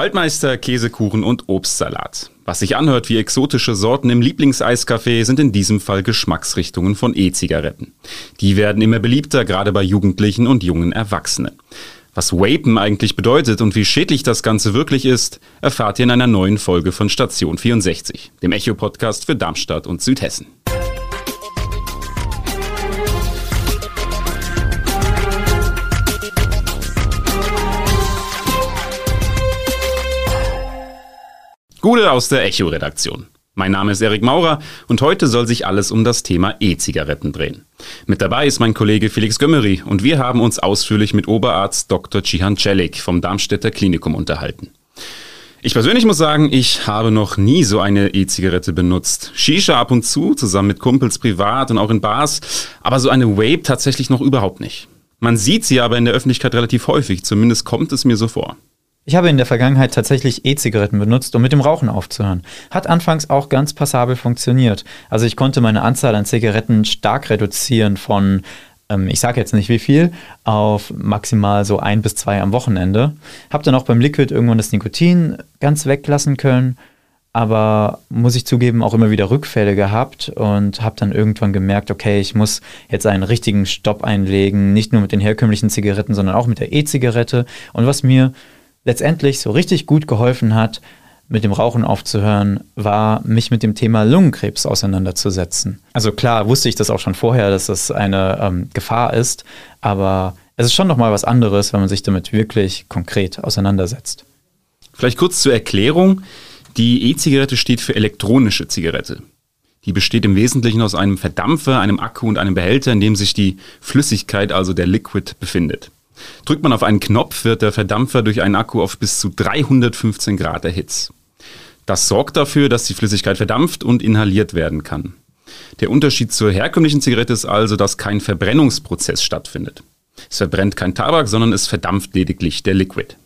Waldmeister, Käsekuchen und Obstsalat. Was sich anhört wie exotische Sorten im Lieblingseiscafé, sind in diesem Fall Geschmacksrichtungen von E-Zigaretten. Die werden immer beliebter, gerade bei Jugendlichen und jungen Erwachsenen. Was Vapen eigentlich bedeutet und wie schädlich das Ganze wirklich ist, erfahrt ihr in einer neuen Folge von Station 64, dem Echo-Podcast für Darmstadt und Südhessen. Gute aus der Echo-Redaktion. Mein Name ist Erik Maurer und heute soll sich alles um das Thema E-Zigaretten drehen. Mit dabei ist mein Kollege Felix Gömmeri und wir haben uns ausführlich mit Oberarzt Dr. Cihan Celik vom Darmstädter Klinikum unterhalten. Ich persönlich muss sagen, ich habe noch nie so eine E-Zigarette benutzt. Shisha ab und zu, zusammen mit Kumpels privat und auch in Bars, aber so eine Vape tatsächlich noch überhaupt nicht. Man sieht sie aber in der Öffentlichkeit relativ häufig, zumindest kommt es mir so vor. Ich habe in der Vergangenheit tatsächlich E-Zigaretten benutzt, um mit dem Rauchen aufzuhören. Hat anfangs auch ganz passabel funktioniert. Also ich konnte meine Anzahl an Zigaretten stark reduzieren von, ähm, ich sage jetzt nicht wie viel, auf maximal so ein bis zwei am Wochenende. Habe dann auch beim Liquid irgendwann das Nikotin ganz weglassen können, aber muss ich zugeben, auch immer wieder Rückfälle gehabt und habe dann irgendwann gemerkt, okay, ich muss jetzt einen richtigen Stopp einlegen, nicht nur mit den herkömmlichen Zigaretten, sondern auch mit der E-Zigarette. Und was mir letztendlich so richtig gut geholfen hat, mit dem Rauchen aufzuhören, war, mich mit dem Thema Lungenkrebs auseinanderzusetzen. Also klar wusste ich das auch schon vorher, dass das eine ähm, Gefahr ist, aber es ist schon nochmal was anderes, wenn man sich damit wirklich konkret auseinandersetzt. Vielleicht kurz zur Erklärung. Die E-Zigarette steht für elektronische Zigarette. Die besteht im Wesentlichen aus einem Verdampfer, einem Akku und einem Behälter, in dem sich die Flüssigkeit, also der Liquid, befindet. Drückt man auf einen Knopf, wird der Verdampfer durch einen Akku auf bis zu 315 Grad erhitzt. Das sorgt dafür, dass die Flüssigkeit verdampft und inhaliert werden kann. Der Unterschied zur herkömmlichen Zigarette ist also, dass kein Verbrennungsprozess stattfindet. Es verbrennt kein Tabak, sondern es verdampft lediglich der Liquid.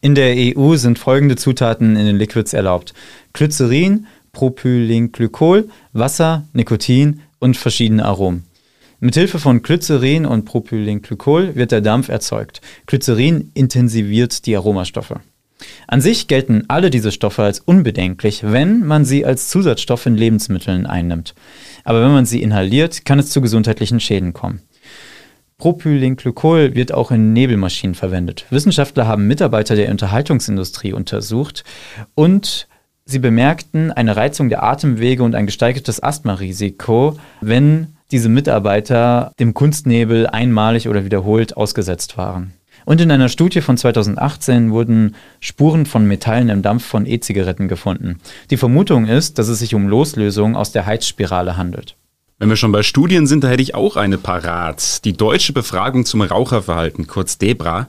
In der EU sind folgende Zutaten in den Liquids erlaubt. Glycerin, Propylenglykol, Wasser, Nikotin und verschiedene Aromen. Mithilfe von Glycerin und Propylenglykol wird der Dampf erzeugt. Glycerin intensiviert die Aromastoffe. An sich gelten alle diese Stoffe als unbedenklich, wenn man sie als Zusatzstoff in Lebensmitteln einnimmt. Aber wenn man sie inhaliert, kann es zu gesundheitlichen Schäden kommen. Propylenglykol wird auch in Nebelmaschinen verwendet. Wissenschaftler haben Mitarbeiter der Unterhaltungsindustrie untersucht und sie bemerkten eine Reizung der Atemwege und ein gesteigertes Asthmarisiko, wenn diese Mitarbeiter dem Kunstnebel einmalig oder wiederholt ausgesetzt waren. Und in einer Studie von 2018 wurden Spuren von Metallen im Dampf von E-Zigaretten gefunden. Die Vermutung ist, dass es sich um Loslösungen aus der Heizspirale handelt. Wenn wir schon bei Studien sind, da hätte ich auch eine parat. Die deutsche Befragung zum Raucherverhalten, kurz DEBRA,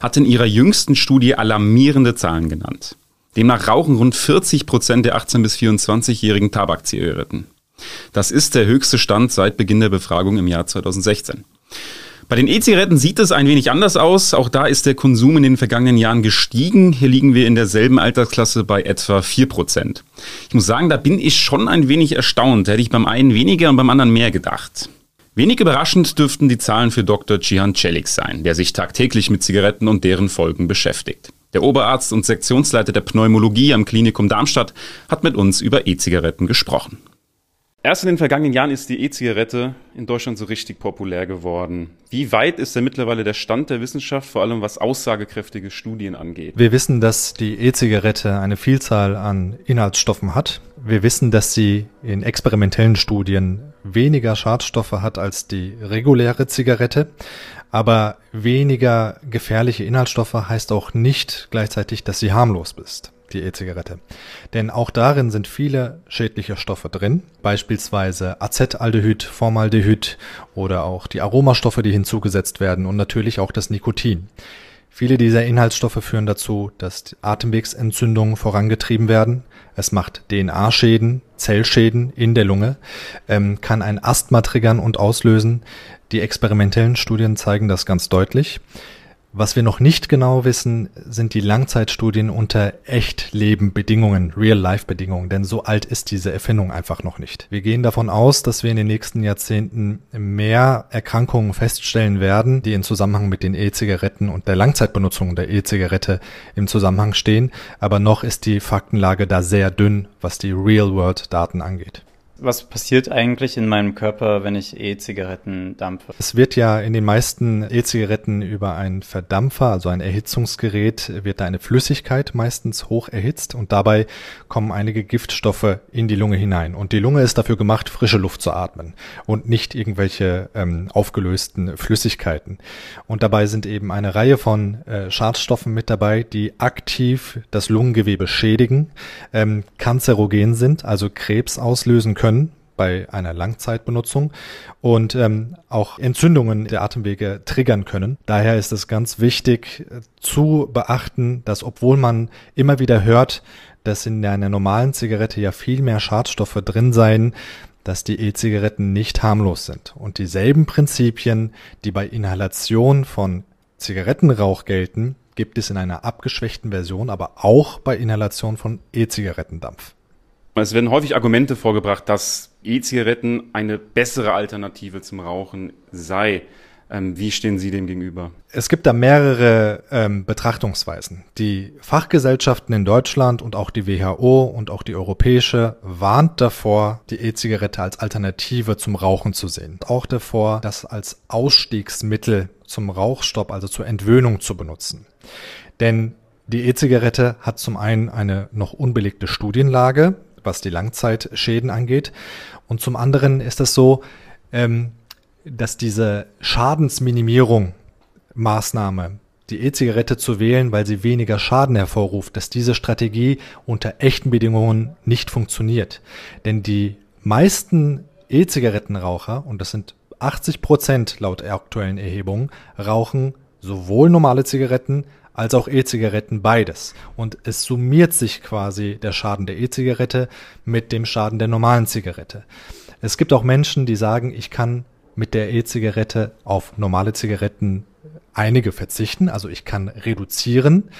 hat in ihrer jüngsten Studie alarmierende Zahlen genannt. Demnach rauchen rund 40 Prozent der 18- bis 24-jährigen Tabakzigaretten. Das ist der höchste Stand seit Beginn der Befragung im Jahr 2016. Bei den E-Zigaretten sieht es ein wenig anders aus. Auch da ist der Konsum in den vergangenen Jahren gestiegen. Hier liegen wir in derselben Altersklasse bei etwa 4%. Ich muss sagen, da bin ich schon ein wenig erstaunt. Hätte ich beim einen weniger und beim anderen mehr gedacht. Wenig überraschend dürften die Zahlen für Dr. Cihan Celik sein, der sich tagtäglich mit Zigaretten und deren Folgen beschäftigt. Der Oberarzt und Sektionsleiter der Pneumologie am Klinikum Darmstadt hat mit uns über E-Zigaretten gesprochen. Erst in den vergangenen Jahren ist die E-Zigarette in Deutschland so richtig populär geworden. Wie weit ist denn mittlerweile der Stand der Wissenschaft, vor allem was aussagekräftige Studien angeht? Wir wissen, dass die E-Zigarette eine Vielzahl an Inhaltsstoffen hat. Wir wissen, dass sie in experimentellen Studien weniger Schadstoffe hat als die reguläre Zigarette. Aber weniger gefährliche Inhaltsstoffe heißt auch nicht gleichzeitig, dass sie harmlos ist die E-Zigarette. Denn auch darin sind viele schädliche Stoffe drin, beispielsweise Acetaldehyd, Formaldehyd oder auch die Aromastoffe, die hinzugesetzt werden und natürlich auch das Nikotin. Viele dieser Inhaltsstoffe führen dazu, dass Atemwegsentzündungen vorangetrieben werden. Es macht DNA-Schäden, Zellschäden in der Lunge, ähm, kann ein Asthma triggern und auslösen. Die experimentellen Studien zeigen das ganz deutlich. Was wir noch nicht genau wissen, sind die Langzeitstudien unter Echtleben-Bedingungen, Real-Life-Bedingungen, denn so alt ist diese Erfindung einfach noch nicht. Wir gehen davon aus, dass wir in den nächsten Jahrzehnten mehr Erkrankungen feststellen werden, die in Zusammenhang mit den E-Zigaretten und der Langzeitbenutzung der E-Zigarette im Zusammenhang stehen, aber noch ist die Faktenlage da sehr dünn, was die Real-World-Daten angeht. Was passiert eigentlich in meinem Körper, wenn ich E-Zigaretten dampfe? Es wird ja in den meisten E-Zigaretten über einen Verdampfer, also ein Erhitzungsgerät, wird da eine Flüssigkeit meistens hoch erhitzt und dabei kommen einige Giftstoffe in die Lunge hinein. Und die Lunge ist dafür gemacht, frische Luft zu atmen und nicht irgendwelche ähm, aufgelösten Flüssigkeiten. Und dabei sind eben eine Reihe von äh, Schadstoffen mit dabei, die aktiv das Lungengewebe schädigen, ähm, kanzerogen sind, also Krebs auslösen können können bei einer Langzeitbenutzung und ähm, auch Entzündungen der Atemwege triggern können. Daher ist es ganz wichtig äh, zu beachten, dass obwohl man immer wieder hört, dass in einer normalen Zigarette ja viel mehr Schadstoffe drin seien, dass die E-Zigaretten nicht harmlos sind. Und dieselben Prinzipien, die bei Inhalation von Zigarettenrauch gelten, gibt es in einer abgeschwächten Version, aber auch bei Inhalation von E-Zigarettendampf. Es werden häufig Argumente vorgebracht, dass E-Zigaretten eine bessere Alternative zum Rauchen sei. Ähm, wie stehen Sie dem gegenüber? Es gibt da mehrere ähm, Betrachtungsweisen. Die Fachgesellschaften in Deutschland und auch die WHO und auch die europäische warnt davor, die E-Zigarette als Alternative zum Rauchen zu sehen. Auch davor, das als Ausstiegsmittel zum Rauchstopp, also zur Entwöhnung zu benutzen. Denn die E-Zigarette hat zum einen eine noch unbelegte Studienlage, was die Langzeitschäden angeht. Und zum anderen ist es so, ähm, dass diese Schadensminimierung Maßnahme, die E-Zigarette zu wählen, weil sie weniger Schaden hervorruft, dass diese Strategie unter echten Bedingungen nicht funktioniert. Denn die meisten E-Zigarettenraucher, und das sind 80 Prozent laut aktuellen Erhebungen, rauchen sowohl normale Zigaretten als auch E-Zigaretten beides. Und es summiert sich quasi der Schaden der E-Zigarette mit dem Schaden der normalen Zigarette. Es gibt auch Menschen, die sagen, ich kann mit der E-Zigarette auf normale Zigaretten einige verzichten, also ich kann reduzieren,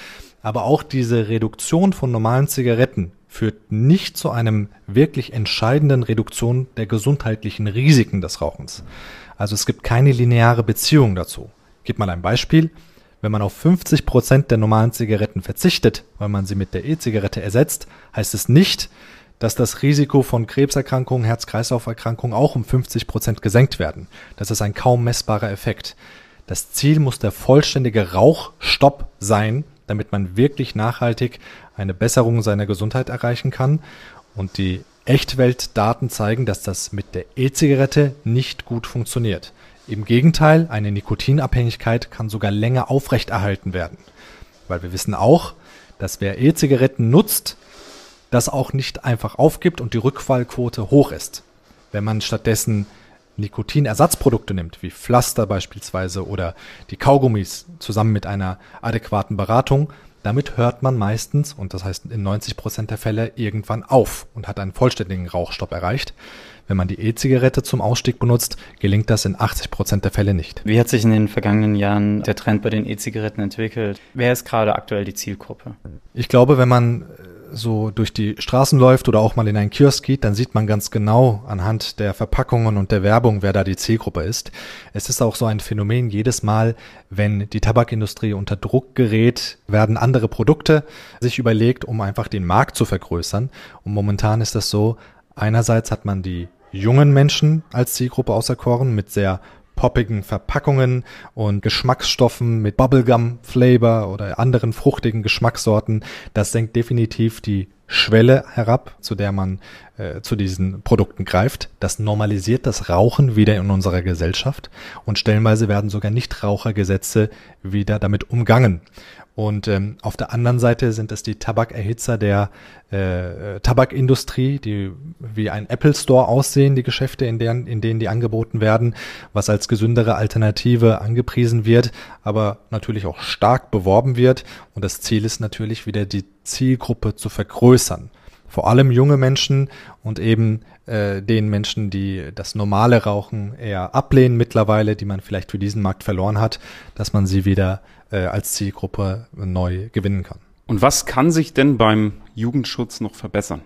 aber auch diese Reduktion von normalen Zigaretten führt nicht zu einem wirklich entscheidenden Reduktion der gesundheitlichen Risiken des Rauchens. Also es gibt keine lineare Beziehung dazu. Gebe mal ein Beispiel. Wenn man auf 50 Prozent der normalen Zigaretten verzichtet, weil man sie mit der E-Zigarette ersetzt, heißt es nicht, dass das Risiko von Krebserkrankungen, Herz-Kreislauf-Erkrankungen auch um 50 Prozent gesenkt werden. Das ist ein kaum messbarer Effekt. Das Ziel muss der vollständige Rauchstopp sein, damit man wirklich nachhaltig eine Besserung seiner Gesundheit erreichen kann. Und die Echtweltdaten zeigen, dass das mit der E-Zigarette nicht gut funktioniert. Im Gegenteil, eine Nikotinabhängigkeit kann sogar länger aufrechterhalten werden. Weil wir wissen auch, dass wer E-Zigaretten nutzt, das auch nicht einfach aufgibt und die Rückfallquote hoch ist. Wenn man stattdessen Nikotinersatzprodukte nimmt, wie Pflaster beispielsweise oder die Kaugummis zusammen mit einer adäquaten Beratung, damit hört man meistens, und das heißt in 90 Prozent der Fälle, irgendwann auf und hat einen vollständigen Rauchstopp erreicht. Wenn man die E-Zigarette zum Ausstieg benutzt, gelingt das in 80 Prozent der Fälle nicht. Wie hat sich in den vergangenen Jahren der Trend bei den E-Zigaretten entwickelt? Wer ist gerade aktuell die Zielgruppe? Ich glaube, wenn man so durch die Straßen läuft oder auch mal in einen Kiosk geht, dann sieht man ganz genau anhand der Verpackungen und der Werbung, wer da die Zielgruppe ist. Es ist auch so ein Phänomen, jedes Mal, wenn die Tabakindustrie unter Druck gerät, werden andere Produkte sich überlegt, um einfach den Markt zu vergrößern. Und momentan ist das so, einerseits hat man die jungen Menschen als Zielgruppe auserkoren mit sehr poppigen Verpackungen und Geschmacksstoffen mit Bubblegum Flavor oder anderen fruchtigen Geschmackssorten. Das senkt definitiv die Schwelle herab, zu der man äh, zu diesen Produkten greift. Das normalisiert das Rauchen wieder in unserer Gesellschaft und stellenweise werden sogar Nichtrauchergesetze wieder damit umgangen. Und ähm, auf der anderen Seite sind es die Tabakerhitzer der äh, Tabakindustrie, die wie ein Apple Store aussehen, die Geschäfte, in denen, in denen die angeboten werden, was als gesündere Alternative angepriesen wird, aber natürlich auch stark beworben wird. Und das Ziel ist natürlich wieder die Zielgruppe zu vergrößern. vor allem junge Menschen und eben äh, den Menschen, die das normale Rauchen eher ablehnen mittlerweile, die man vielleicht für diesen Markt verloren hat, dass man sie wieder äh, als Zielgruppe neu gewinnen kann. Und was kann sich denn beim Jugendschutz noch verbessern?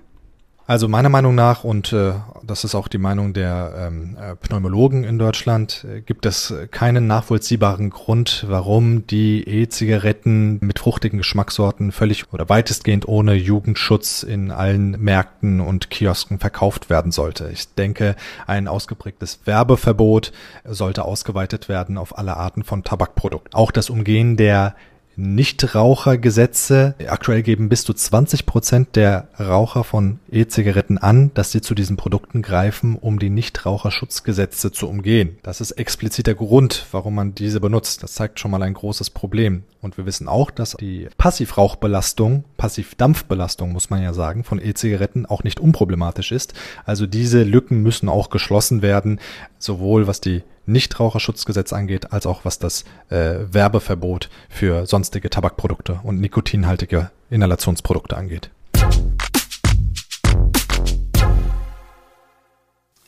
Also meiner Meinung nach, und äh, das ist auch die Meinung der ähm, äh, Pneumologen in Deutschland, äh, gibt es keinen nachvollziehbaren Grund, warum die E-Zigaretten mit fruchtigen Geschmackssorten völlig oder weitestgehend ohne Jugendschutz in allen Märkten und Kiosken verkauft werden sollte. Ich denke, ein ausgeprägtes Werbeverbot sollte ausgeweitet werden auf alle Arten von Tabakprodukten. Auch das Umgehen der Nichtrauchergesetze. Aktuell geben bis zu 20 Prozent der Raucher von E-Zigaretten an, dass sie zu diesen Produkten greifen, um die Nichtraucherschutzgesetze zu umgehen. Das ist expliziter Grund, warum man diese benutzt. Das zeigt schon mal ein großes Problem. Und wir wissen auch, dass die Passivrauchbelastung, Passivdampfbelastung muss man ja sagen, von E-Zigaretten auch nicht unproblematisch ist. Also diese Lücken müssen auch geschlossen werden, sowohl was die Nichtraucherschutzgesetz angeht, als auch was das äh, Werbeverbot für sonstige Tabakprodukte und nikotinhaltige Inhalationsprodukte angeht.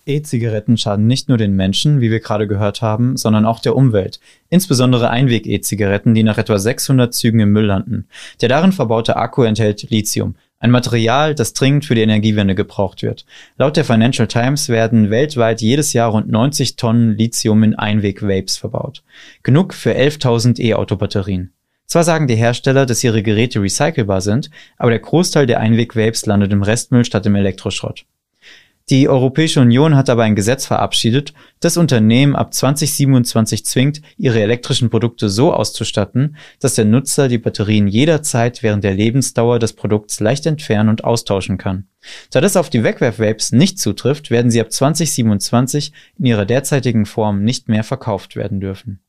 E-Zigaretten schaden nicht nur den Menschen, wie wir gerade gehört haben, sondern auch der Umwelt. Insbesondere Einweg-E-Zigaretten, die nach etwa 600 Zügen im Müll landen. Der darin verbaute Akku enthält Lithium, ein Material, das dringend für die Energiewende gebraucht wird. Laut der Financial Times werden weltweit jedes Jahr rund 90 Tonnen Lithium in Einweg-Vapes verbaut. Genug für 11.000 E-Auto-Batterien. Zwar sagen die Hersteller, dass ihre Geräte recycelbar sind, aber der Großteil der Einweg-Vapes landet im Restmüll statt im Elektroschrott. Die Europäische Union hat aber ein Gesetz verabschiedet, das Unternehmen ab 2027 zwingt, ihre elektrischen Produkte so auszustatten, dass der Nutzer die Batterien jederzeit während der Lebensdauer des Produkts leicht entfernen und austauschen kann. Da das auf die Wegwerf-Vapes nicht zutrifft, werden sie ab 2027 in ihrer derzeitigen Form nicht mehr verkauft werden dürfen.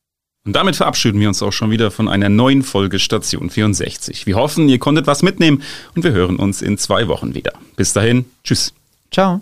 Und damit verabschieden wir uns auch schon wieder von einer neuen Folge Station 64. Wir hoffen, ihr konntet was mitnehmen und wir hören uns in zwei Wochen wieder. Bis dahin, tschüss. Ciao.